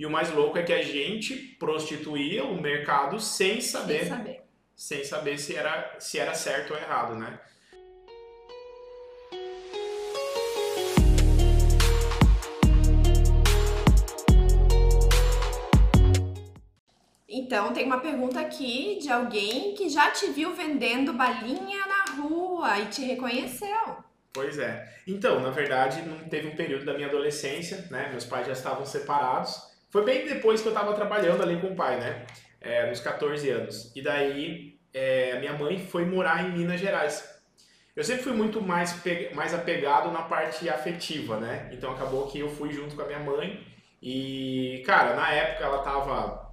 E o mais louco é que a gente prostituía o mercado sem saber, Sem saber. sem saber se era, se era certo ou errado, né? Então, tem uma pergunta aqui de alguém que já te viu vendendo balinha na rua e te reconheceu. Pois é. Então, na verdade, não teve um período da minha adolescência, né? Meus pais já estavam separados. Foi bem depois que eu estava trabalhando ali com o pai, né? É, nos 14 anos. E daí, é, minha mãe foi morar em Minas Gerais. Eu sempre fui muito mais, mais apegado na parte afetiva, né? Então acabou que eu fui junto com a minha mãe. E, cara, na época ela tava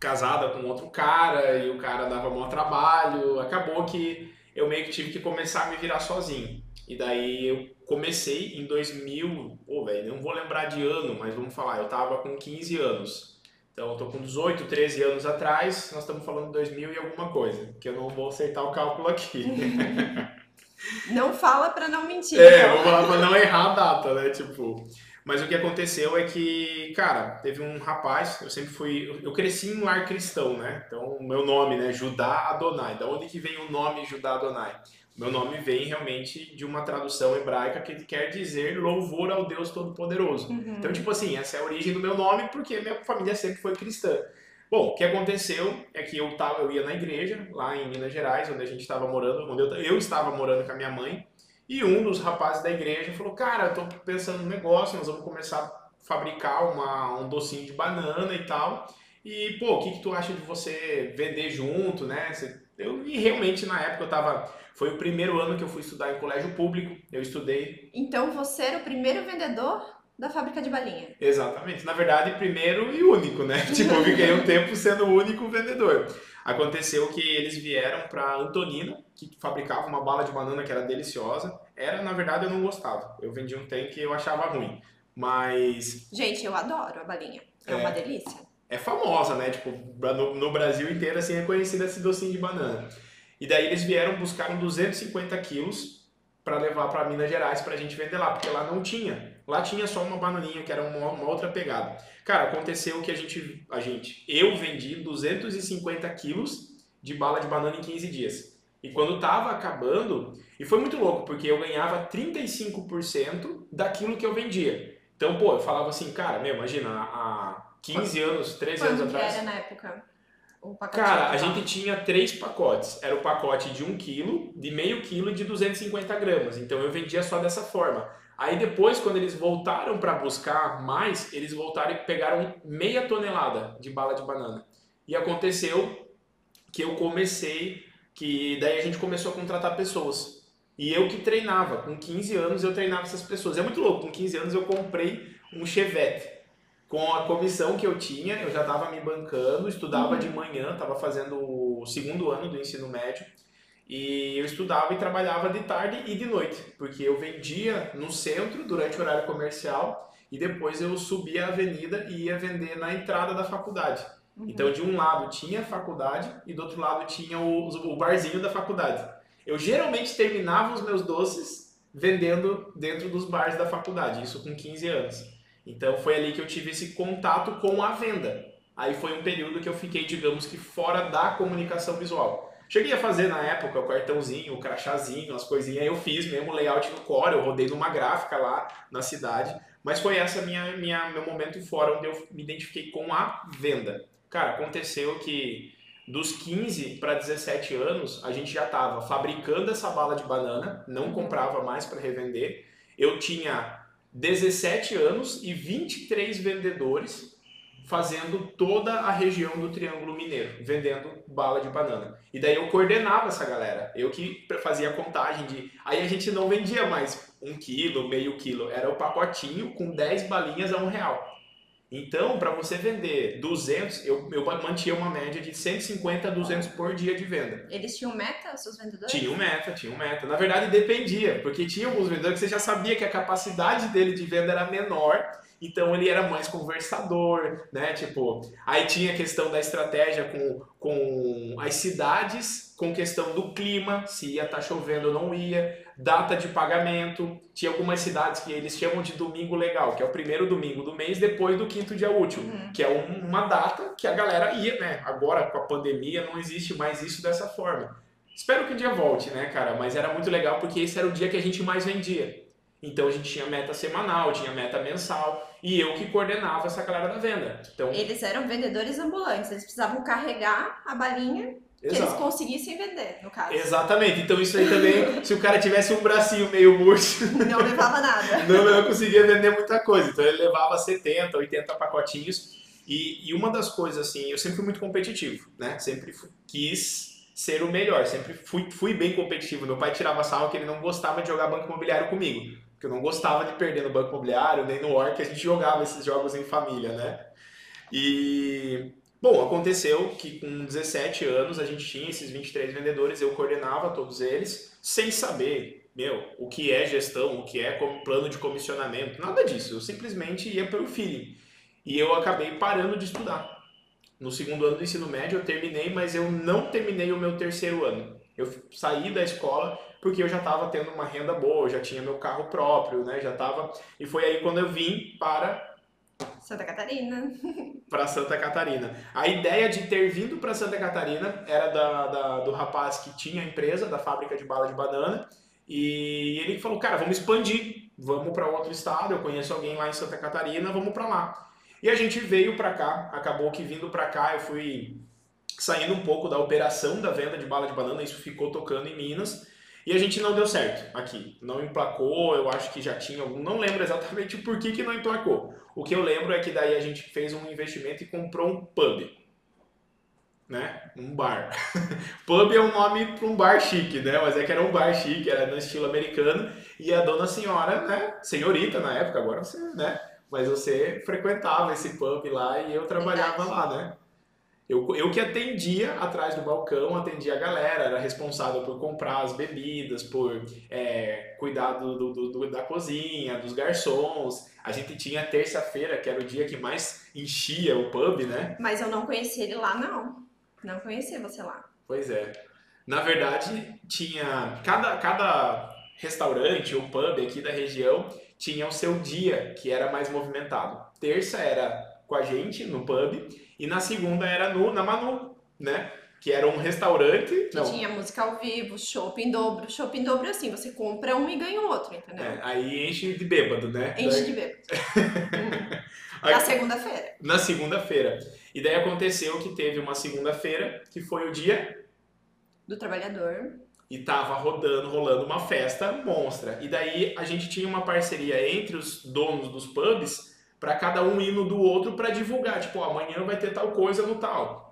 casada com outro cara e o cara dava maior trabalho. Acabou que eu meio que tive que começar a me virar sozinho. E daí eu comecei em 2000, pô, velho, não vou lembrar de ano, mas vamos falar, eu tava com 15 anos. Então eu tô com 18, 13 anos atrás, nós estamos falando de 2000 e alguma coisa, que eu não vou acertar o cálculo aqui. Não fala pra não mentir. É, então. vou falar pra não errar a data, né? Tipo. Mas o que aconteceu é que, cara, teve um rapaz, eu sempre fui. Eu cresci em um lar cristão, né? Então, o meu nome, né? Judá Adonai. Da onde que vem o nome Judá Adonai? Meu nome vem realmente de uma tradução hebraica que quer dizer louvor ao Deus Todo-Poderoso. Uhum. Então, tipo assim, essa é a origem do meu nome porque minha família sempre foi cristã. Bom, o que aconteceu é que eu, tava, eu ia na igreja, lá em Minas Gerais, onde a gente estava morando, onde eu, eu estava morando com a minha mãe, e um dos rapazes da igreja falou, cara, eu tô pensando num negócio, nós vamos começar a fabricar uma, um docinho de banana e tal, e, pô, o que, que tu acha de você vender junto, né? Eu, e realmente, na época, eu tava... Foi o primeiro ano que eu fui estudar em colégio público, eu estudei Então você era o primeiro vendedor da fábrica de balinha. Exatamente. Na verdade, primeiro e único, né? Tipo, eu fiquei um tempo sendo o único vendedor. Aconteceu que eles vieram para Antonina, que fabricava uma bala de banana que era deliciosa. Era, na verdade, eu não gostava. Eu vendia um tanque e eu achava ruim. Mas Gente, eu adoro a balinha. É, É. uma delícia. é famosa, né? Tipo, no, no Brasil inteiro, assim, é conhecida esse docinho de banana. E daí eles vieram, buscaram 250 quilos para levar para Minas Gerais pra gente vender lá, porque lá não tinha. Lá tinha só uma bananinha, que era uma, uma outra pegada. Cara, aconteceu que a gente, a gente, eu vendi 250 quilos de bala de banana em 15 dias. E quando tava acabando, e foi muito louco, porque eu ganhava 35% daquilo que eu vendia. Então, pô, eu falava assim, cara, meu, imagina, há 15 anos, 13 anos Quanto atrás. era na época o pacotinho? Cara, a gente tinha três pacotes. Era o pacote de 1 quilo, de meio quilo e de 250 gramas. Então eu vendia só dessa forma. Aí depois, quando eles voltaram para buscar mais, eles voltaram e pegaram meia tonelada de bala de banana. E aconteceu que eu comecei, que daí a gente começou a contratar pessoas. E eu que treinava, com 15 anos eu treinava essas pessoas. É muito louco, com 15 anos eu comprei um Chevette. Com a comissão que eu tinha, eu já estava me bancando, estudava de manhã, estava fazendo o segundo ano do ensino médio. E eu estudava e trabalhava de tarde e de noite, porque eu vendia no centro durante o horário comercial e depois eu subia a avenida e ia vender na entrada da faculdade. Uhum. Então, de um lado tinha a faculdade e do outro lado tinha o, o barzinho da faculdade. Eu geralmente terminava os meus doces vendendo dentro dos bares da faculdade, isso com 15 anos. Então, foi ali que eu tive esse contato com a venda. Aí foi um período que eu fiquei, digamos que, fora da comunicação visual. Cheguei a fazer na época o cartãozinho, o crachazinho, as coisinhas, eu fiz mesmo layout no Core, eu rodei numa gráfica lá na cidade, mas foi essa minha, minha meu momento fora onde eu me identifiquei com a venda. Cara, aconteceu que dos 15 para 17 anos, a gente já estava fabricando essa bala de banana, não comprava mais para revender. Eu tinha 17 anos e 23 vendedores fazendo toda a região do Triângulo Mineiro, vendendo bala de banana. E daí eu coordenava essa galera. Eu que fazia a contagem de. Aí a gente não vendia mais um quilo, meio quilo. Era o pacotinho com 10 balinhas a um real. Então, para você vender 200, eu, eu mantinha uma média de 150 a 200 por dia de venda. Eles tinham meta, seus vendedores? Tinha um meta, tinha um meta. Na verdade, dependia, porque tinha alguns vendedores que você já sabia que a capacidade dele de venda era menor então ele era mais conversador, né? Tipo, aí tinha a questão da estratégia com, com as cidades, com questão do clima, se ia estar tá chovendo ou não ia, data de pagamento. Tinha algumas cidades que eles chamam de domingo legal, que é o primeiro domingo do mês depois do quinto dia útil, uhum. que é um, uma data que a galera ia, né? Agora com a pandemia não existe mais isso dessa forma. Espero que um dia volte, né, cara? Mas era muito legal porque esse era o dia que a gente mais vendia. Então a gente tinha meta semanal, tinha meta mensal e eu que coordenava essa galera da venda. Então, eles eram vendedores ambulantes, eles precisavam carregar a balinha que Exato. eles conseguissem vender, no caso. Exatamente. Então isso aí também, se o cara tivesse um bracinho meio murcho, não levava nada. Não, não conseguia vender muita coisa. Então ele levava 70, 80 pacotinhos. E, e uma das coisas assim, eu sempre fui muito competitivo, né? Sempre quis ser o melhor, sempre fui, fui bem competitivo. Meu pai tirava sarro que ele não gostava de jogar banco imobiliário comigo que eu não gostava de perder no banco imobiliário, nem no Orc, a gente jogava esses jogos em família, né? E, bom, aconteceu que com 17 anos a gente tinha esses 23 vendedores, eu coordenava todos eles, sem saber, meu, o que é gestão, o que é plano de comissionamento, nada disso, eu simplesmente ia pelo feeling. E eu acabei parando de estudar. No segundo ano do ensino médio eu terminei, mas eu não terminei o meu terceiro ano. Eu saí da escola porque eu já estava tendo uma renda boa, já tinha meu carro próprio, né? Já estava. E foi aí quando eu vim para Santa Catarina. para Santa Catarina. A ideia de ter vindo para Santa Catarina era da, da, do rapaz que tinha a empresa, da fábrica de bala de banana, e ele falou: Cara, vamos expandir, vamos para outro estado. Eu conheço alguém lá em Santa Catarina, vamos para lá. E a gente veio para cá, acabou que vindo para cá eu fui saindo um pouco da operação da venda de bala de banana, isso ficou tocando em Minas. E a gente não deu certo aqui. Não emplacou, eu acho que já tinha algum. Não lembro exatamente por que, que não emplacou. O que eu lembro é que daí a gente fez um investimento e comprou um pub. Né? Um bar. pub é um nome para um bar chique, né? Mas é que era um bar chique, era no estilo americano. E a dona senhora, né? Senhorita na época, agora você, né? Mas você frequentava esse pub lá e eu trabalhava lá, né? Eu, eu que atendia atrás do balcão, atendia a galera, era responsável por comprar as bebidas, por é, cuidar do, do, do, da cozinha, dos garçons. A gente tinha terça-feira, que era o dia que mais enchia o pub, né? Mas eu não conheci ele lá, não. Não conheci você lá. Pois é. Na verdade, tinha. Cada, cada restaurante ou pub aqui da região tinha o seu dia que era mais movimentado. Terça era com a gente no pub e na segunda era no, na Manu, né? Que era um restaurante. Que não. tinha música ao vivo, shopping dobro. Shopping dobro é assim, você compra um e ganha o outro, entendeu? É, aí enche de bêbado, né? Enche daí... de bêbado. hum. Na segunda-feira. Na segunda-feira. E daí aconteceu que teve uma segunda-feira, que foi o dia... Do trabalhador. E tava rodando, rolando uma festa monstra. E daí a gente tinha uma parceria entre os donos dos pubs para cada um ir no do outro para divulgar, tipo, amanhã vai ter tal coisa no tal.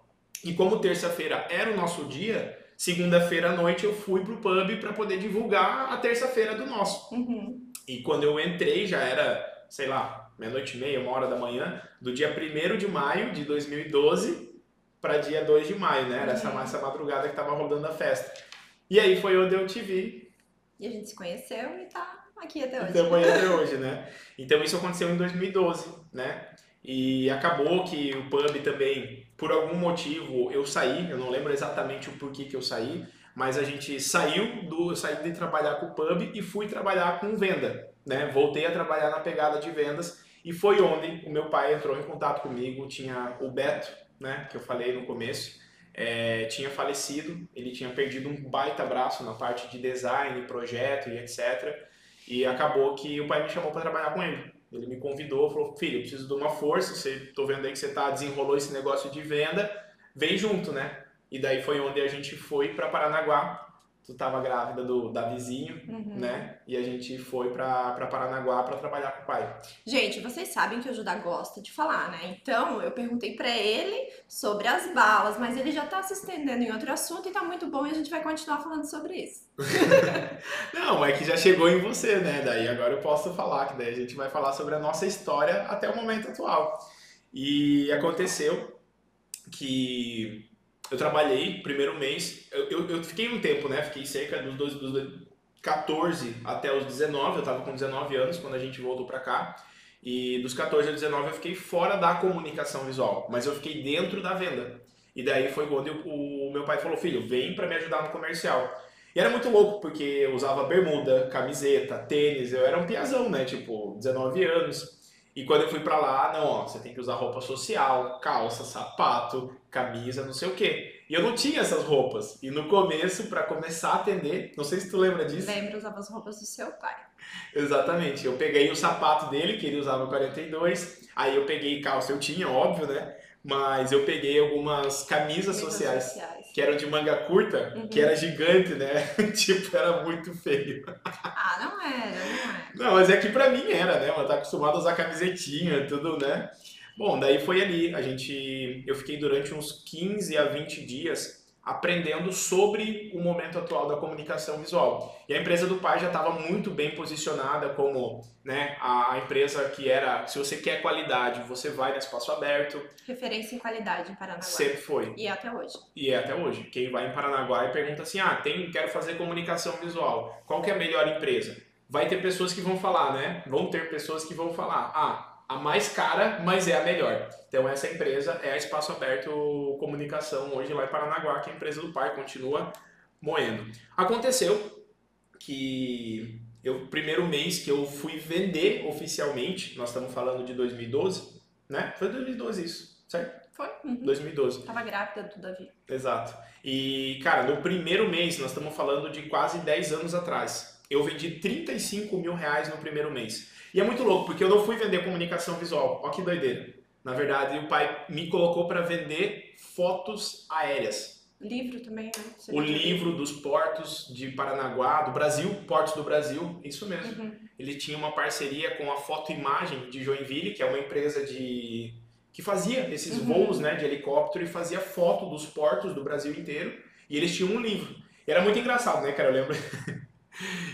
E como terça-feira era o nosso dia, segunda-feira à noite eu fui pro pub para poder divulgar a terça-feira do nosso. Uhum. E quando eu entrei já era, sei lá, meia-noite e meia, uma hora da manhã, do dia 1 de maio de 2012 para dia 2 de maio, né? Era uhum. essa, essa madrugada que tava rodando a festa. E aí foi onde eu te vi. E a gente se conheceu e tá aqui até hoje. Aí até hoje, né? Então isso aconteceu em 2012, né? E acabou que o pub também, por algum motivo, eu saí, eu não lembro exatamente o porquê que eu saí, mas a gente saiu do, saí de trabalhar com o pub e fui trabalhar com venda, né? Voltei a trabalhar na pegada de vendas e foi onde o meu pai entrou em contato comigo, tinha o Beto, né, que eu falei no começo, é, tinha falecido, ele tinha perdido um baita braço na parte de design, projeto e etc. E acabou que o pai me chamou para trabalhar com ele. Ele me convidou, falou: "Filho, eu preciso de uma força, você tô vendo aí que você tá desenrolou esse negócio de venda, vem junto, né?" E daí foi onde a gente foi para Paranaguá tu tava grávida do da vizinho, uhum. né? E a gente foi pra, pra Paranaguá para trabalhar com o pai. Gente, vocês sabem que o Judá gosta de falar, né? Então eu perguntei para ele sobre as balas, mas ele já tá se estendendo em outro assunto e tá muito bom e a gente vai continuar falando sobre isso. Não, é que já chegou em você, né? Daí agora eu posso falar, que daí a gente vai falar sobre a nossa história até o momento atual. E aconteceu que eu trabalhei primeiro mês, eu, eu, eu, fiquei um tempo, né? Fiquei cerca dos, dois, dos 14 até os 19, eu tava com 19 anos quando a gente voltou para cá. E dos 14 aos 19 eu fiquei fora da comunicação visual, mas eu fiquei dentro da venda. E daí foi quando eu, o meu pai falou: Filho, vem para me ajudar no comercial. E era muito louco, porque eu usava bermuda, camiseta, tênis, eu era um piazão, né? Tipo, 19 anos. E quando eu fui pra lá, não, ó, você tem que usar roupa social, calça, sapato, camisa, não sei o quê. E eu não tinha essas roupas. E no começo, para começar a atender, não sei se tu lembra disso. Lembro, usava as roupas do seu pai. Exatamente. Eu peguei o sapato dele, que ele usava 42. Aí eu peguei calça, eu tinha, óbvio, né? Mas eu peguei algumas camisas sociais, sociais, que eram de manga curta, uhum. que era gigante, né? tipo, era muito feio. Ah, não era, não era. Não, mas é que pra mim era, né? Eu tá acostumado a usar camisetinha, tudo, né? Bom, daí foi ali. A gente. Eu fiquei durante uns 15 a 20 dias aprendendo sobre o momento atual da comunicação visual. E a empresa do pai já estava muito bem posicionada como né, a, empresa que era, se você quer qualidade, você vai no espaço aberto. Referência em qualidade em Paranaguá. Sempre foi. E é até hoje. E é até hoje. Quem vai em Paranaguá e pergunta assim, ah, tem, quero fazer comunicação visual, qual que é a melhor empresa? Vai ter pessoas que vão falar, né? Vão ter pessoas que vão falar, ah, a mais cara, mas é a melhor. Então essa empresa é a Espaço Aberto Comunicação, hoje lá em Paranaguá, que é a empresa do pai, continua moendo. Aconteceu que eu primeiro mês que eu fui vender oficialmente, nós estamos falando de 2012, né? Foi 2012 isso, certo? Foi. Uhum. 2012. Tava grávida do Davi. Exato. E, cara, no primeiro mês, nós estamos falando de quase 10 anos atrás, eu vendi 35 mil reais no primeiro mês. E é muito louco, porque eu não fui vender comunicação visual. Olha que doideira. Na verdade, o pai me colocou para vender fotos aéreas. Livro também, né? Você o livro dos portos de Paranaguá, do Brasil, Portos do Brasil, isso mesmo. Uhum. Ele tinha uma parceria com a Foto Imagem de Joinville, que é uma empresa de que fazia esses uhum. voos, né, de helicóptero e fazia foto dos portos do Brasil inteiro. E eles tinham um livro. E era muito engraçado, né, cara? Eu lembro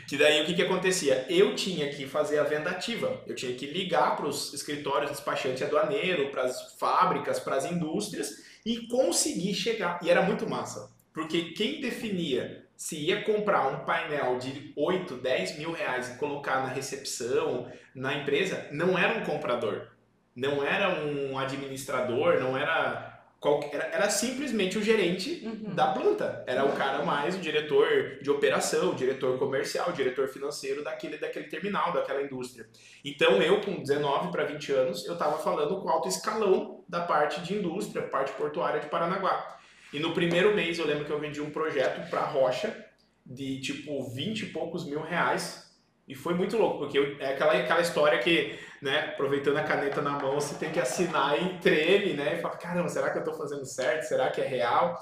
Que daí o que, que acontecia? Eu tinha que fazer a venda ativa, eu tinha que ligar para os escritórios despachante aduaneiro, para as fábricas, para as indústrias e conseguir chegar. E era muito massa, porque quem definia se ia comprar um painel de 8, 10 mil reais e colocar na recepção, na empresa, não era um comprador, não era um administrador, não era era, era, simplesmente o gerente uhum. da planta. Era o cara mais o diretor de operação, o diretor comercial, o diretor financeiro daquele, daquele terminal, daquela indústria. Então eu, com 19 para 20 anos, eu estava falando com alto escalão da parte de indústria, parte portuária de Paranaguá. E no primeiro mês eu lembro que eu vendi um projeto para Rocha de tipo 20 e poucos mil reais e foi muito louco, porque é aquela, aquela história que, né, aproveitando a caneta na mão, você tem que assinar e treme, né? E fala, caramba, será que eu estou fazendo certo? Será que é real?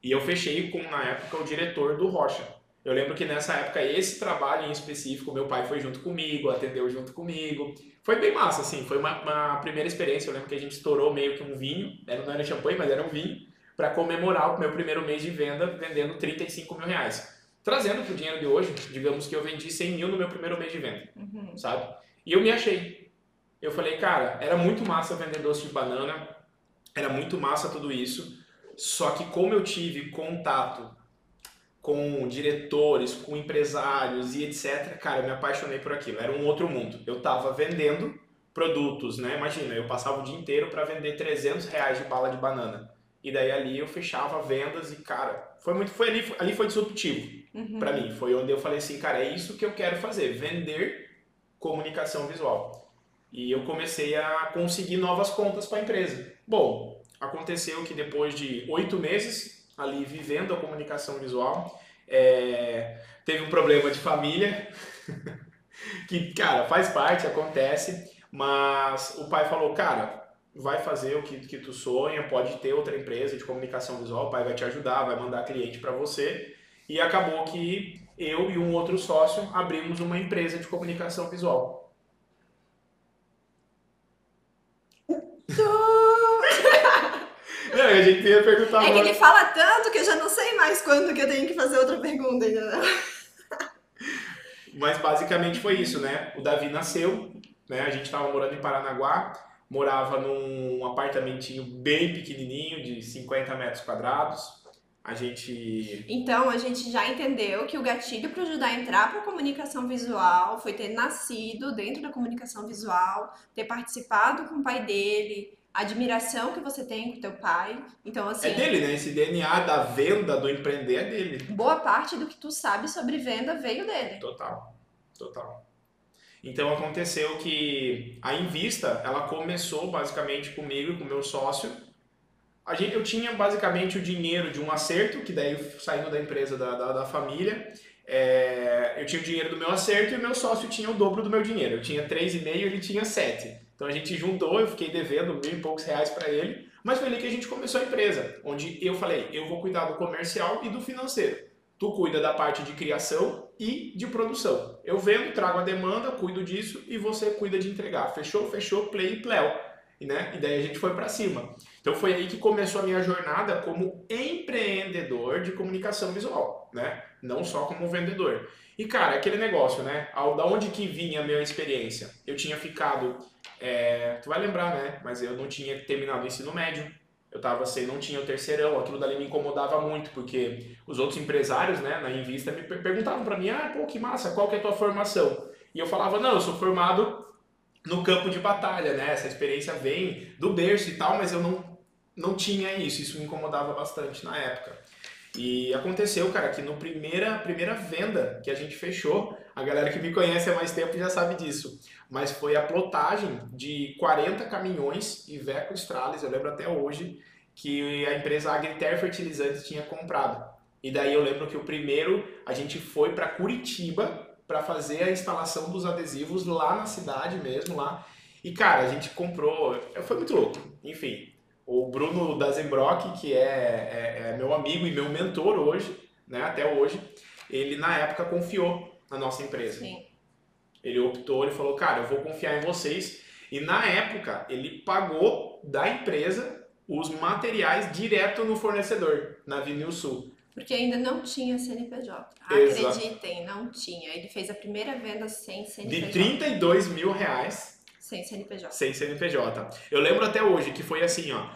E eu fechei com, na época, o diretor do Rocha. Eu lembro que nessa época, esse trabalho em específico, meu pai foi junto comigo, atendeu junto comigo. Foi bem massa, assim, foi uma, uma primeira experiência. Eu lembro que a gente estourou meio que um vinho, não era champanhe, mas era um vinho, para comemorar o meu primeiro mês de venda, vendendo 35 mil reais. Trazendo para o dinheiro de hoje, digamos que eu vendi 100 mil no meu primeiro mês de venda, uhum. sabe? E eu me achei. Eu falei, cara, era muito massa vender doce de banana, era muito massa tudo isso, só que como eu tive contato com diretores, com empresários e etc, cara, eu me apaixonei por aquilo. Era um outro mundo. Eu estava vendendo produtos, né? Imagina, eu passava o dia inteiro para vender 300 reais de bala de banana. E daí ali eu fechava vendas e, cara, foi muito. Foi ali, ali foi disruptivo uhum. para mim. Foi onde eu falei assim, cara, é isso que eu quero fazer, vender comunicação visual. E eu comecei a conseguir novas contas para a empresa. Bom, aconteceu que depois de oito meses ali vivendo a comunicação visual, é, teve um problema de família, que, cara, faz parte, acontece, mas o pai falou, cara, vai fazer o que, que tu sonha, pode ter outra empresa de comunicação visual, o pai vai te ajudar, vai mandar cliente para você. E acabou que eu e um outro sócio abrimos uma empresa de comunicação visual. Não, a gente ia perguntar. É que ele fala tanto que eu já não sei mais quando que eu tenho que fazer outra pergunta ainda. Mas basicamente foi isso, né? O Davi nasceu, né? A gente estava morando em Paranaguá morava num apartamentinho bem pequenininho, de 50 metros quadrados. A gente. Então, a gente já entendeu que o gatilho para ajudar a entrar para a comunicação visual foi ter nascido dentro da comunicação visual, ter participado com o pai dele, a admiração que você tem com o teu pai. Então, assim. É dele, né? Esse DNA da venda, do empreender é dele. Boa parte do que tu sabe sobre venda veio dele. Total. Total. Então aconteceu que a Invista, ela começou basicamente comigo e com o meu sócio. A gente, eu tinha basicamente o dinheiro de um acerto, que daí saindo da empresa da, da, da família, é, eu tinha o dinheiro do meu acerto e o meu sócio tinha o dobro do meu dinheiro. Eu tinha 3,5 e ele tinha 7. Então a gente juntou, eu fiquei devendo mil e poucos reais para ele, mas foi ali que a gente começou a empresa, onde eu falei, eu vou cuidar do comercial e do financeiro. Tu cuida da parte de criação e de produção. Eu vendo, trago a demanda, cuido disso e você cuida de entregar. Fechou, fechou, play e pleo. Né? E daí a gente foi para cima. Então foi aí que começou a minha jornada como empreendedor de comunicação visual, né? Não só como vendedor. E cara, aquele negócio, né? Da onde que vinha a minha experiência? Eu tinha ficado, é... tu vai lembrar, né? Mas eu não tinha terminado o ensino médio eu tava assim, não tinha o terceirão, aquilo dali me incomodava muito, porque os outros empresários, né, na Invista, me perguntavam para mim, ah, pô, que massa, qual que é a tua formação? E eu falava, não, eu sou formado no campo de batalha, né, essa experiência vem do berço e tal, mas eu não, não tinha isso, isso me incomodava bastante na época. E aconteceu, cara, que no primeira, primeira venda que a gente fechou, a galera que me conhece há mais tempo já sabe disso, mas foi a plotagem de 40 caminhões Iveco Stralis, eu lembro até hoje, que a empresa Agriter Fertilizantes tinha comprado. E daí eu lembro que o primeiro a gente foi para Curitiba para fazer a instalação dos adesivos lá na cidade mesmo, lá. E cara, a gente comprou, foi muito louco. Enfim, o Bruno Dazenbrock, que é, é, é, meu amigo e meu mentor hoje, né, até hoje, ele na época confiou na nossa empresa. Sim. Ele optou, ele falou, cara, eu vou confiar em vocês. E na época, ele pagou da empresa os materiais direto no fornecedor, na Vinil Sul. Porque ainda não tinha CNPJ. Acreditem, não tinha. Ele fez a primeira venda sem CNPJ. De 32 mil reais sem CNPJ. Sem CNPJ. Eu lembro até hoje que foi assim, ó.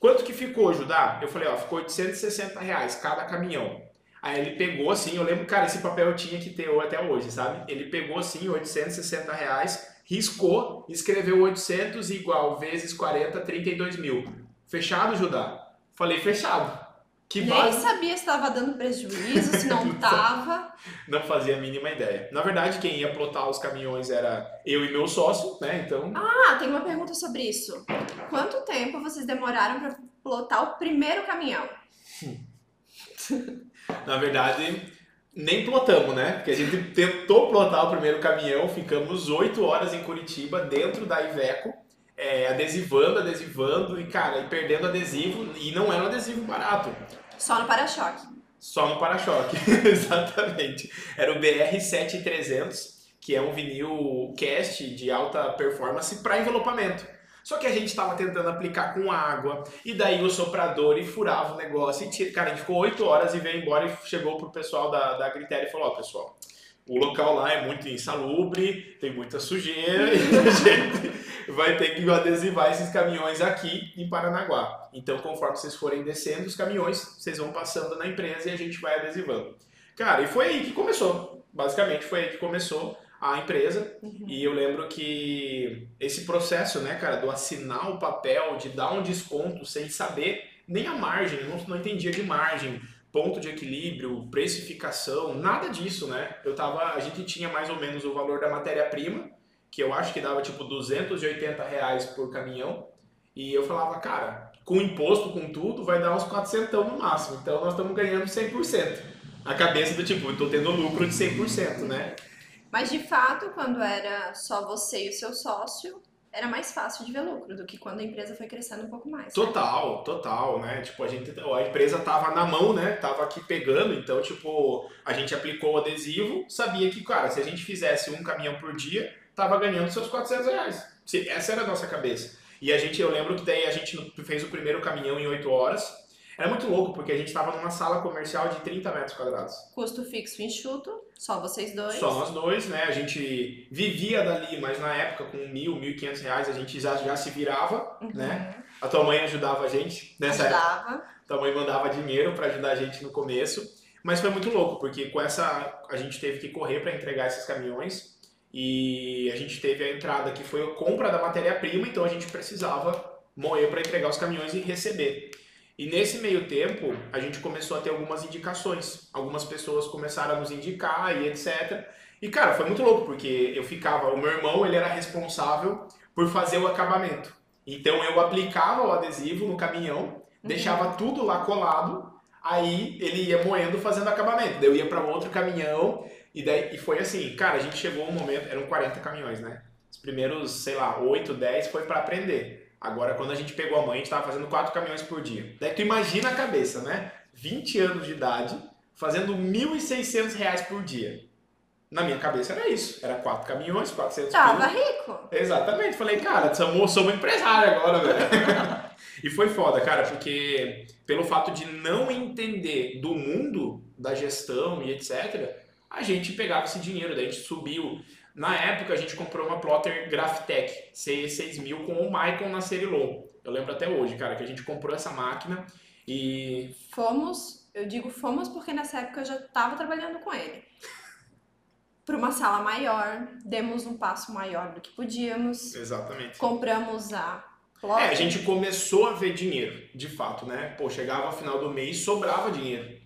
Quanto que ficou, Judá? Eu falei, ó, ficou 860 reais cada caminhão. Aí ele pegou assim, eu lembro, cara, esse papel eu tinha que ter até hoje, sabe? Ele pegou assim, 860 reais, riscou, escreveu 800 igual vezes 40, 32 mil. Fechado, Judá? Falei, fechado. Que Nem sabia se estava dando prejuízo, se não estava. não fazia a mínima ideia. Na verdade, quem ia plotar os caminhões era eu e meu sócio, né? Então. Ah, tem uma pergunta sobre isso. Quanto tempo vocês demoraram para plotar o primeiro caminhão? Na verdade, nem plotamos, né? Porque a gente tentou plotar o primeiro caminhão, ficamos oito horas em Curitiba, dentro da Iveco é, adesivando, adesivando e, cara, e perdendo adesivo. E não era um adesivo barato. Só no para-choque. Só no para-choque, exatamente. Era o BR7300, que é um vinil cast de alta performance para envelopamento. Só que a gente estava tentando aplicar com água, e daí o soprador e furava o negócio. E, cara, a gente ficou 8 horas e veio embora e chegou pro pessoal da, da Critério e falou: Ó, oh, pessoal, o local lá é muito insalubre, tem muita sujeira e a gente vai ter que adesivar esses caminhões aqui em Paranaguá. Então, conforme vocês forem descendo os caminhões, vocês vão passando na empresa e a gente vai adesivando. Cara, e foi aí que começou. Basicamente foi aí que começou a empresa. Uhum. E eu lembro que esse processo, né, cara, do assinar o papel, de dar um desconto sem saber nem a margem, não, não entendia de margem ponto de equilíbrio, precificação, nada disso, né? Eu tava, a gente tinha mais ou menos o valor da matéria-prima, que eu acho que dava tipo 280 reais por caminhão, e eu falava, cara, com imposto, com tudo, vai dar uns 400 no máximo, então nós estamos ganhando 100%. A cabeça do tipo, tô tendo lucro de 100%, né? Mas de fato, quando era só você e o seu sócio, era mais fácil de ver lucro do que quando a empresa foi crescendo um pouco mais. Total, né? total, né? Tipo, a gente a empresa tava na mão, né? Tava aqui pegando, então tipo, a gente aplicou o adesivo, sabia que, cara, se a gente fizesse um caminhão por dia, tava ganhando seus 400 reais. Essa era a nossa cabeça. E a gente, eu lembro que daí a gente fez o primeiro caminhão em 8 horas, era muito louco, porque a gente estava numa sala comercial de 30 metros quadrados. Custo fixo enxuto, só vocês dois. Só nós dois, né? A gente vivia dali, mas na época com mil, mil e quinhentos reais a gente já, já se virava, uhum. né? A tua mãe ajudava a gente nessa Ajudava. época. Tua mãe mandava dinheiro para ajudar a gente no começo. Mas foi muito louco, porque com essa a gente teve que correr para entregar esses caminhões e a gente teve a entrada que foi a compra da matéria-prima, então a gente precisava moer para entregar os caminhões e receber. E nesse meio tempo, a gente começou a ter algumas indicações. Algumas pessoas começaram a nos indicar e etc. E cara, foi muito louco, porque eu ficava, o meu irmão, ele era responsável por fazer o acabamento. Então eu aplicava o adesivo no caminhão, deixava tudo lá colado, aí ele ia moendo fazendo acabamento. Daí eu ia para outro caminhão e daí e foi assim, cara, a gente chegou um momento, eram 40 caminhões, né? Os primeiros, sei lá, 8, 10 foi para aprender. Agora quando a gente pegou a mãe, a gente tava fazendo 4 caminhões por dia. Daí tu imagina a cabeça, né? 20 anos de idade, fazendo 1.600 reais por dia. Na minha cabeça era isso. Era quatro caminhões, 400 Tava quilos. rico. Exatamente. Falei, cara, somos, somos empresário agora, velho. e foi foda, cara, porque pelo fato de não entender do mundo, da gestão e etc., a gente pegava esse dinheiro, daí a gente subiu. Na época, a gente comprou uma plotter Graphtec CE6000 com o Michael na Cerilon. Eu lembro até hoje, cara, que a gente comprou essa máquina e Fomos, eu digo fomos porque nessa época eu já estava trabalhando com ele. Para uma sala maior, demos um passo maior do que podíamos, Exatamente. compramos a É, plotter. a gente começou a ver dinheiro, de fato, né? Pô, chegava ao final do mês, sobrava dinheiro.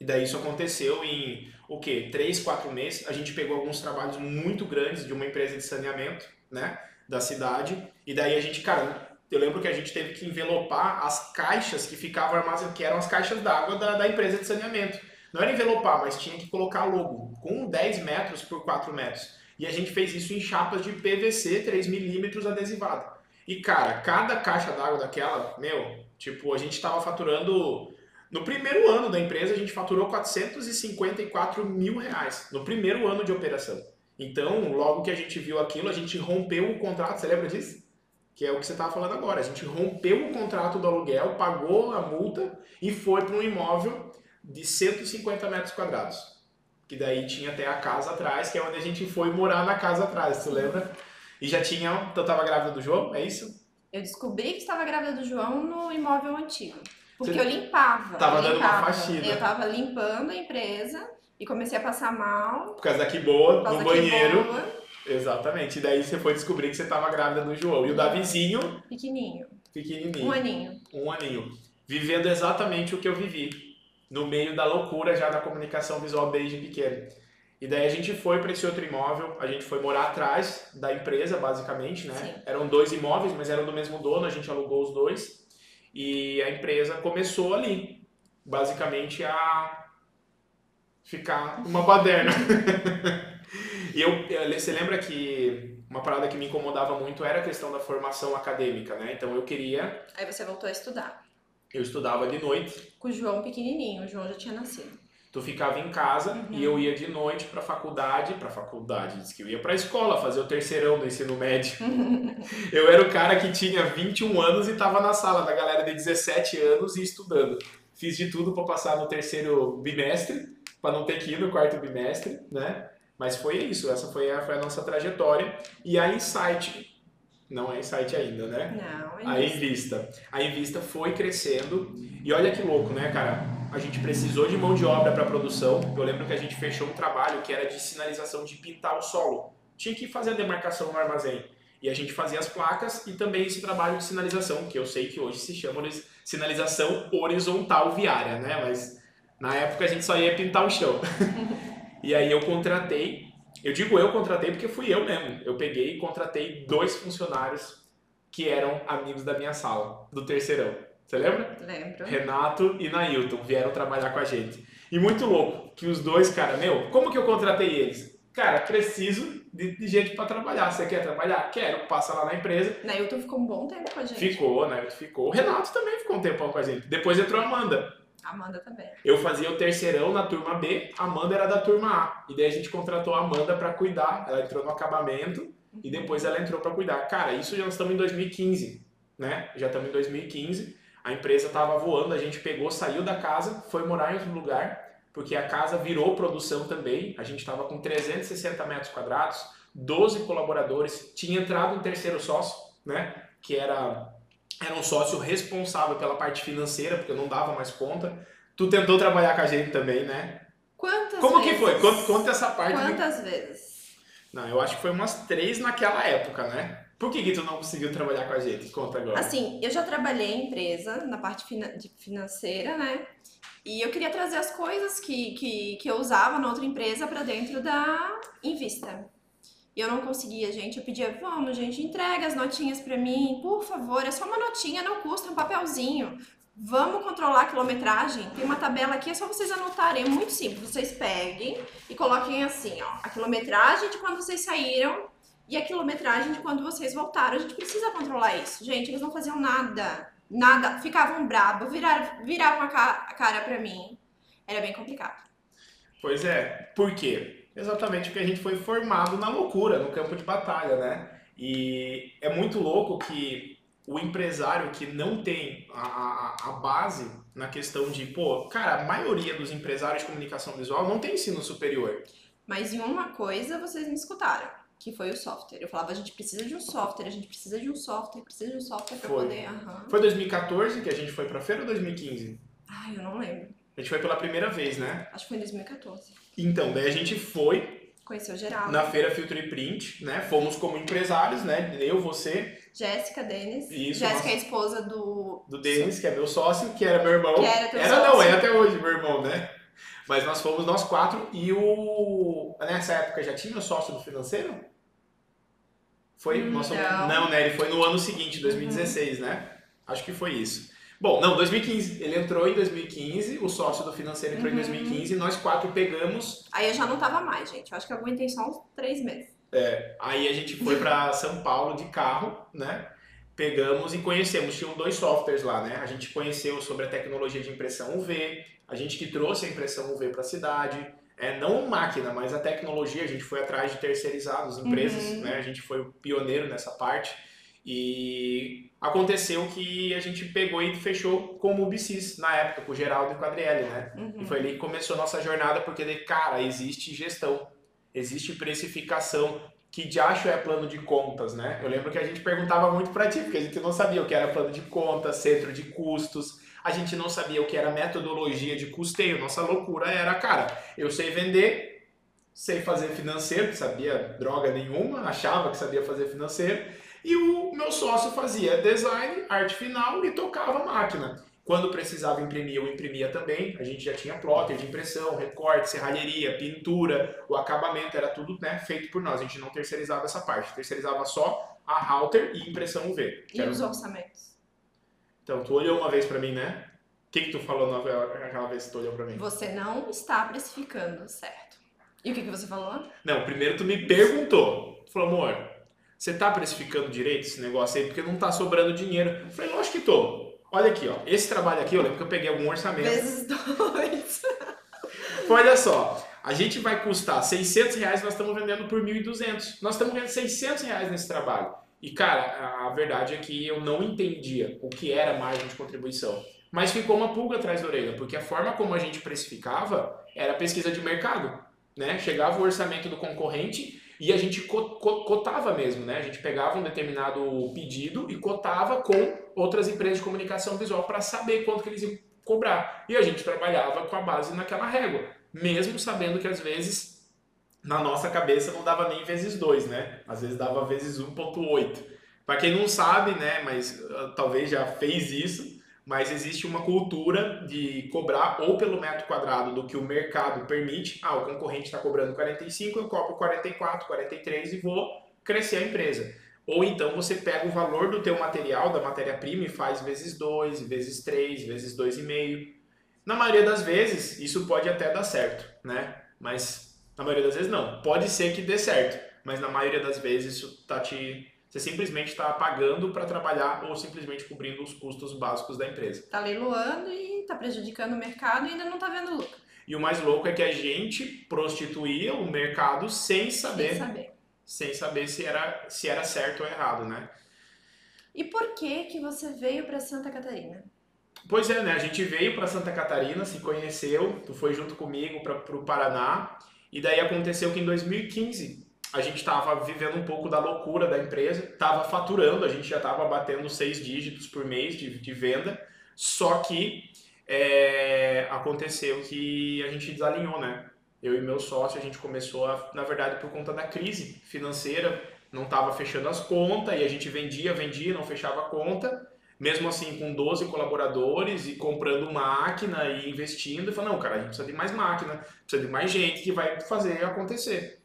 E daí isso aconteceu em, o quê? Três, quatro meses. A gente pegou alguns trabalhos muito grandes de uma empresa de saneamento, né? Da cidade. E daí a gente, cara, eu lembro que a gente teve que envelopar as caixas que ficavam armazenadas, que eram as caixas d'água da, da empresa de saneamento. Não era envelopar, mas tinha que colocar logo, com 10 metros por 4 metros. E a gente fez isso em chapas de PVC 3 milímetros adesivado. E cara, cada caixa d'água daquela, meu, tipo, a gente tava faturando. No primeiro ano da empresa, a gente faturou 454 mil reais. No primeiro ano de operação. Então, logo que a gente viu aquilo, a gente rompeu o contrato. Você lembra disso? Que é o que você estava falando agora. A gente rompeu o contrato do aluguel, pagou a multa e foi para um imóvel de 150 metros quadrados. Que daí tinha até a casa atrás, que é onde a gente foi morar na casa atrás, você lembra? E já tinha. Então tava grávida do João, é isso? Eu descobri que estava grávida do João no imóvel antigo. Porque Você eu limpava. tava eu dando uma limpava. faxina. Eu tava limpando a empresa e comecei a passar mal. Por causa daqui boa, Por causa no que banheiro. boa, Exatamente. E daí você foi descobrir que você tava grávida do João. E o Davizinho, pequenininho. pequenininho. Um aninho. um aninho, vivendo exatamente o que eu vivi, no meio da loucura já da comunicação visual desde pequeno. E daí a gente foi para esse outro imóvel, a gente foi morar atrás da empresa, basicamente, né? Sim. Eram dois imóveis, mas eram do mesmo dono, a gente alugou os dois. E a empresa começou ali, basicamente a ficar uma baderna. e eu, você lembra que uma parada que me incomodava muito era a questão da formação acadêmica, né? Então eu queria Aí você voltou a estudar. eu estudava de noite, Com o João pequenininho. O João já tinha nascido. Tu ficava em casa Uhum. e eu ia de noite pra faculdade, pra faculdade, diz que eu ia pra escola fazer o terceirão do ensino médio. eu era o cara que tinha 21 anos e tava na sala da galera de 17 anos e estudando. Fiz de tudo pra passar no terceiro bimestre, pra não ter que ir no quarto bimestre, né? Mas foi isso, essa foi a, foi a nossa trajetória. E a Insight, não é Insight ainda, né? Não, A é isso. Invista. A Invista foi crescendo. E olha que louco, né, cara? A gente precisou de mão de obra para produção. Eu lembro que a gente fechou um trabalho que era de sinalização de pintar o solo. Tinha que fazer a demarcação no armazém. E a gente fazia as placas e também esse trabalho de sinalização, que eu sei que hoje se chama de sinalização horizontal viária, né? Mas na época a gente só ia pintar o chão. e aí eu contratei, eu digo eu contratei porque fui eu mesmo. Eu peguei e contratei dois funcionários que eram amigos da minha sala, do terceirão. Você lembra? Lembro. Renato e Nailton vieram trabalhar com a gente. E muito louco que os dois, cara, meu, como que eu contratei eles? Cara, preciso de, de gente pra trabalhar. Você quer trabalhar? Quero. Passa lá na empresa. Nailton ficou um bom tempo com a gente. Ficou, né? Ficou. O Renato também ficou um tempão com a gente. Depois entrou a Amanda. Amanda também. Eu fazia o terceirão na turma B, a Amanda era da turma A. E daí a gente contratou a Amanda pra cuidar. Ela entrou no acabamento e depois ela entrou pra cuidar. Cara, isso já estamos em 2015, né? Já estamos em 2015. A empresa tava voando, a gente pegou, saiu da casa, foi morar em outro lugar, porque a casa virou produção também. A gente tava com 360 metros quadrados, 12 colaboradores, tinha entrado um terceiro sócio, né? Que era era um sócio responsável pela parte financeira, porque eu não dava mais conta. Tu tentou trabalhar com a gente também, né? Quantas Como vezes? que foi? Conta, conta essa parte. de- Quantas vezes? Não, eu acho que foi umas três naquela época, né? Por que, que tu não conseguiu trabalhar com a gente? Conta agora. Assim, eu já trabalhei em empresa, na parte financeira, né? E eu queria trazer as coisas que, que, que eu usava na outra empresa pra dentro da Invista. E eu não conseguia, gente. Eu pedia, vamos, gente, entrega as notinhas pra mim, por favor. É só uma notinha, não custa, um papelzinho. Vamos controlar a quilometragem. Tem uma tabela aqui, é só vocês anotarem. É muito simples. Vocês peguem e coloquem assim, ó. A quilometragem de quando vocês saíram e a quilometragem de quando vocês voltaram. A gente precisa controlar isso. Gente, eles não faziam nada. Nada. Ficavam bravos, viravam, viravam a ca- a cara pra mim. Era bem complicado. Pois é. Por quê? Exatamente porque a gente foi formado na loucura, no campo de batalha, né? E é muito louco que o empresário que não tem a, a, a base na questão de, pô, cara, a maioria dos empresários de comunicação visual não tem ensino superior. Mas em uma coisa vocês me escutaram, que foi o software. Eu falava, a gente precisa de um software, a gente precisa de um software, precisa de um software pra Foi. poder. Aham. Foi 2014 que a gente foi pra feira ou 2015? Ai, eu não lembro. A gente foi pela primeira vez, né? Acho que foi em 2014. Então, daí a gente foi Conheceu geral. na feira Filtro e Print, né? Fomos como empresários, né? Eu, você, Jéssica, Denis. Isso, Jéssica é a esposa do. do Denis, que é meu sócio, que era meu irmão. Que era teu Era sócio. não, é até hoje meu irmão, né? Mas nós fomos nós quatro e o. Nessa época já tinha o sócio do financeiro? Foi? Hum, Nós fomos- não. Uhum. não, né? Ele foi no ano seguinte, 2016, né? Acho que foi isso. Bom, não, 2015. Ele entrou em 2015, o sócio do financeiro entrou Uhum. em 2015 e nós quatro pegamos. Aí eu já não tava mais, gente. Eu acho que eu aguentei só uns três meses. Aí a gente foi para São Paulo de carro, né? Pegamos e conhecemos. Tinham dois softwares lá, né? A gente conheceu sobre a tecnologia de impressão UV, a gente que trouxe a impressão UV para a cidade. É, não máquina, mas a tecnologia, a gente foi atrás de terceirizados, empresas, Uhum. né? A gente foi o pioneiro nessa parte. E aconteceu que a gente pegou e fechou com o Ubicis na época, com o Geraldo e com o Adriele, né? Uhum. E foi ali que começou a nossa jornada, porque, daí, cara, existe gestão, existe precificação, que de acho é plano de contas, né? Eu lembro que a gente perguntava muito pra ti, porque a gente não sabia o que era plano de contas, centro de custos, a gente não sabia o que era metodologia de custeio. Nossa loucura era, cara, eu sei vender, sei fazer financeiro, sabia droga nenhuma, achava que sabia fazer financeiro, e o meu sócio fazia design, arte final e tocava máquina. Quando precisava imprimir, eu imprimia também. A gente já tinha plotter de impressão, recorte, serralheria, pintura, o acabamento era tudo né, feito por nós. A gente não terceirizava essa parte, terceirizava só a router e impressão UV. E os orçamentos? Então, tu olhou uma vez pra mim, né? O que, que tu falou na- naquela vez que tu olhou pra mim? Você não está precificando, certo? E o que, que você falou? Não, primeiro tu me perguntou. Tu falou, amor, você tá precificando direito esse negócio aí? Porque não tá sobrando dinheiro. Eu falei, lógico que tô. Olha aqui, ó. Esse trabalho aqui, eu lembro que eu peguei algum orçamento. Vezes dois. Olha só, a gente vai custar 600 reais, nós estamos vendendo por 1.200. Nós estamos ganhando 600 reais nesse trabalho. E, cara, a- a verdade é que eu não entendia o que era margem de contribuição. Mas ficou uma pulga atrás da orelha, porque a forma como a gente precificava era pesquisa de mercado. Né? Chegava o orçamento do concorrente e a gente co- co- cotava mesmo, né? A gente pegava um determinado pedido e cotava com outras empresas de comunicação visual para saber quanto que eles iam cobrar. E a gente trabalhava com a base naquela régua, mesmo sabendo que às vezes na nossa cabeça não dava nem vezes 2, né? Às vezes dava vezes 1.8. Para quem não sabe, né, mas ah, talvez já fez isso, mas existe uma cultura de cobrar ou pelo metro quadrado do que o mercado permite. Ah, o concorrente está cobrando 45, eu cobro 44, 43 e vou crescer a empresa. Ou então você pega o valor do teu material, da matéria-prima e faz vezes 2, vezes 3, vezes 2,5. Na maioria das vezes, isso pode até dar certo, né? Mas na maioria das vezes não. Pode ser que dê certo, mas na maioria das vezes isso tá te você simplesmente está pagando para trabalhar ou simplesmente cobrindo os custos básicos da empresa. Tá leiloando e tá prejudicando o mercado e ainda não tá vendo lucro. E o mais louco é que a gente prostituía o mercado sem saber, Sem saber. sem saber se era, se era certo ou errado, né? E por que que você veio pra Santa Catarina? Pois é, né? A gente veio para Santa Catarina, se conheceu, tu foi junto comigo para o Paraná, e daí aconteceu que em 2015 a gente estava vivendo um pouco da loucura da empresa, estava faturando, a gente já estava batendo seis dígitos por mês de, de venda, só que é, aconteceu que a gente desalinhou, né? Eu e meu sócio, a gente começou, a, na verdade, por conta da crise financeira, não estava fechando as contas e a gente vendia, vendia, não fechava a conta. Mesmo assim, com 12 colaboradores e comprando máquina e investindo, e falando, não, cara, a gente precisa de mais máquina, precisa de mais gente que vai fazer acontecer.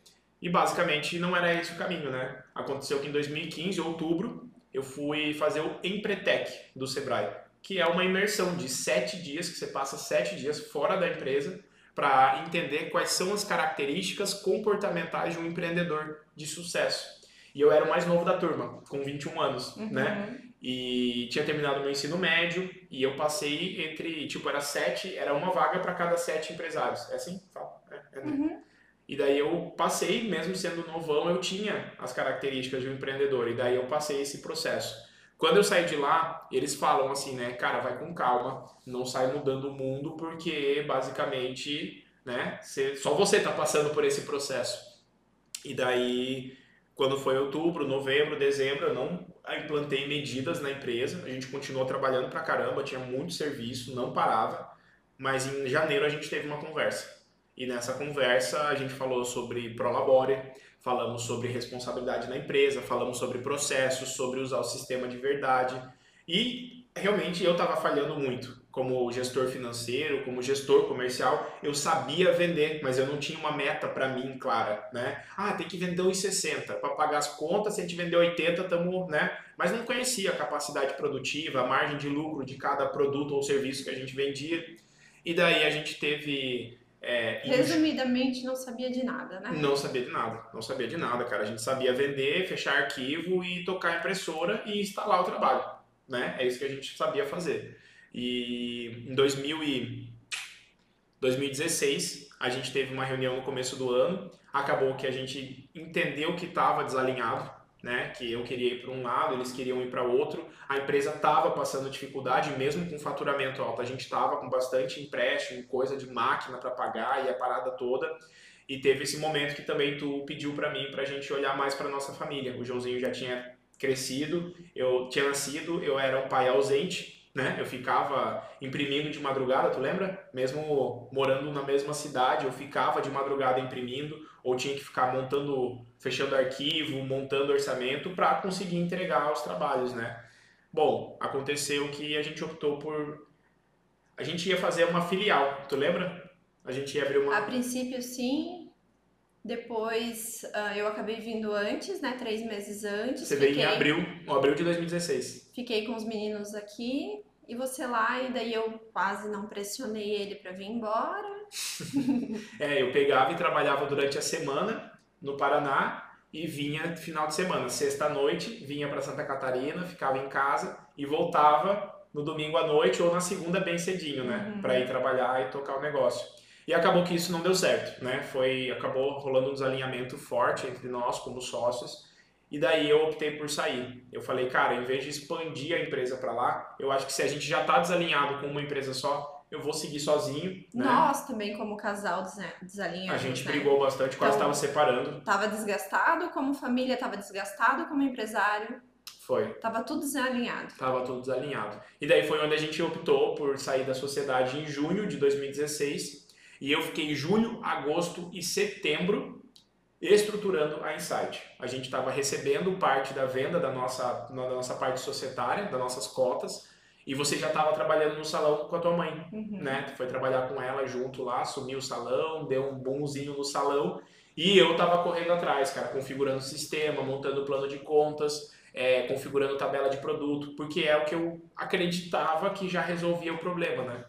E basicamente não era esse o caminho, né? Aconteceu que em 2015, outubro, eu fui fazer o Empretec do Sebrae, que é uma imersão de sete dias, que você passa sete dias fora da empresa para entender quais são as características comportamentais de um empreendedor de sucesso. E eu era o mais novo da turma, com 21 anos, uhum. né? E tinha terminado meu ensino médio e eu passei entre, tipo, era sete, era uma vaga para cada sete empresários. É assim? Fala. É, é, né? uhum. E daí eu passei, mesmo sendo novão, eu tinha as características de um empreendedor. E daí eu passei esse processo. Quando eu saí de lá, eles falam assim, né, cara, vai com calma, não sai mudando o mundo, porque basicamente, né, só você tá passando por esse processo. E daí quando foi outubro, novembro, dezembro, eu não implantei medidas na empresa. A gente continuou trabalhando pra caramba, tinha muito serviço, não parava. Mas em janeiro a gente teve uma conversa. E nessa conversa a gente falou sobre Prolabore, falamos sobre responsabilidade na empresa, falamos sobre processos, sobre usar o sistema de verdade. E realmente eu estava falhando muito como gestor financeiro, como gestor comercial, eu sabia vender, mas eu não tinha uma meta para mim clara, né? Ah, tem que vender 1,60 para pagar as contas, se a gente vender 80, estamos, né? Mas não conhecia a capacidade produtiva, a margem de lucro de cada produto ou serviço que a gente vendia. E daí a gente teve é, Resumidamente, não sabia de nada, né? Não sabia de nada, não sabia de nada, cara. A gente sabia vender, fechar arquivo e tocar impressora e instalar o trabalho, né? É isso que a gente sabia fazer. E em 2000 e 2016, a gente teve uma reunião no começo do ano, acabou que a gente entendeu que estava desalinhado, né? Que eu queria ir para um lado, eles queriam ir para outro. A empresa estava passando dificuldade, mesmo com faturamento alto. A gente estava com bastante empréstimo, coisa de máquina para pagar e a parada toda. E teve esse momento que também tu pediu para mim para a gente olhar mais para nossa família. O Joãozinho já tinha crescido, eu tinha nascido, eu era um pai ausente né? Eu ficava imprimindo de madrugada, tu lembra? Mesmo morando na mesma cidade, eu ficava de madrugada imprimindo ou tinha que ficar montando, fechando arquivo, montando orçamento para conseguir entregar os trabalhos, né? Bom, aconteceu que a gente optou por a gente ia fazer uma filial, tu lembra? A gente ia abrir uma A princípio sim, depois uh, eu acabei vindo antes, né? Três meses antes. Você fiquei, veio em abril, abril de 2016. Fiquei com os meninos aqui e você lá, e daí eu quase não pressionei ele para vir embora. é, eu pegava e trabalhava durante a semana no Paraná e vinha final de semana, sexta noite, vinha para Santa Catarina, ficava em casa e voltava no domingo à noite ou na segunda bem cedinho, né, uhum. para ir trabalhar e tocar o negócio. E acabou que isso não deu certo, né? Foi, acabou rolando um desalinhamento forte entre nós como sócios. E daí eu optei por sair. Eu falei, cara, em vez de expandir a empresa para lá, eu acho que se a gente já está desalinhado com uma empresa só, eu vou seguir sozinho. Né? Nós também, como casal, desalinhamos. A gente né? brigou bastante, quase estava então, separando. Tava desgastado como família, tava desgastado como empresário. Foi. Tava tudo desalinhado. Tava tudo desalinhado. E daí foi onde a gente optou por sair da sociedade em junho de 2016 e eu fiquei julho, agosto e setembro estruturando a Insight. A gente estava recebendo parte da venda da nossa, da nossa parte societária, das nossas cotas, e você já estava trabalhando no salão com a tua mãe, uhum. né? Tu foi trabalhar com ela junto lá, assumiu o salão, deu um bonzinho no salão, e eu estava correndo atrás, cara, configurando o sistema, montando o plano de contas, é, configurando tabela de produto, porque é o que eu acreditava que já resolvia o problema, né?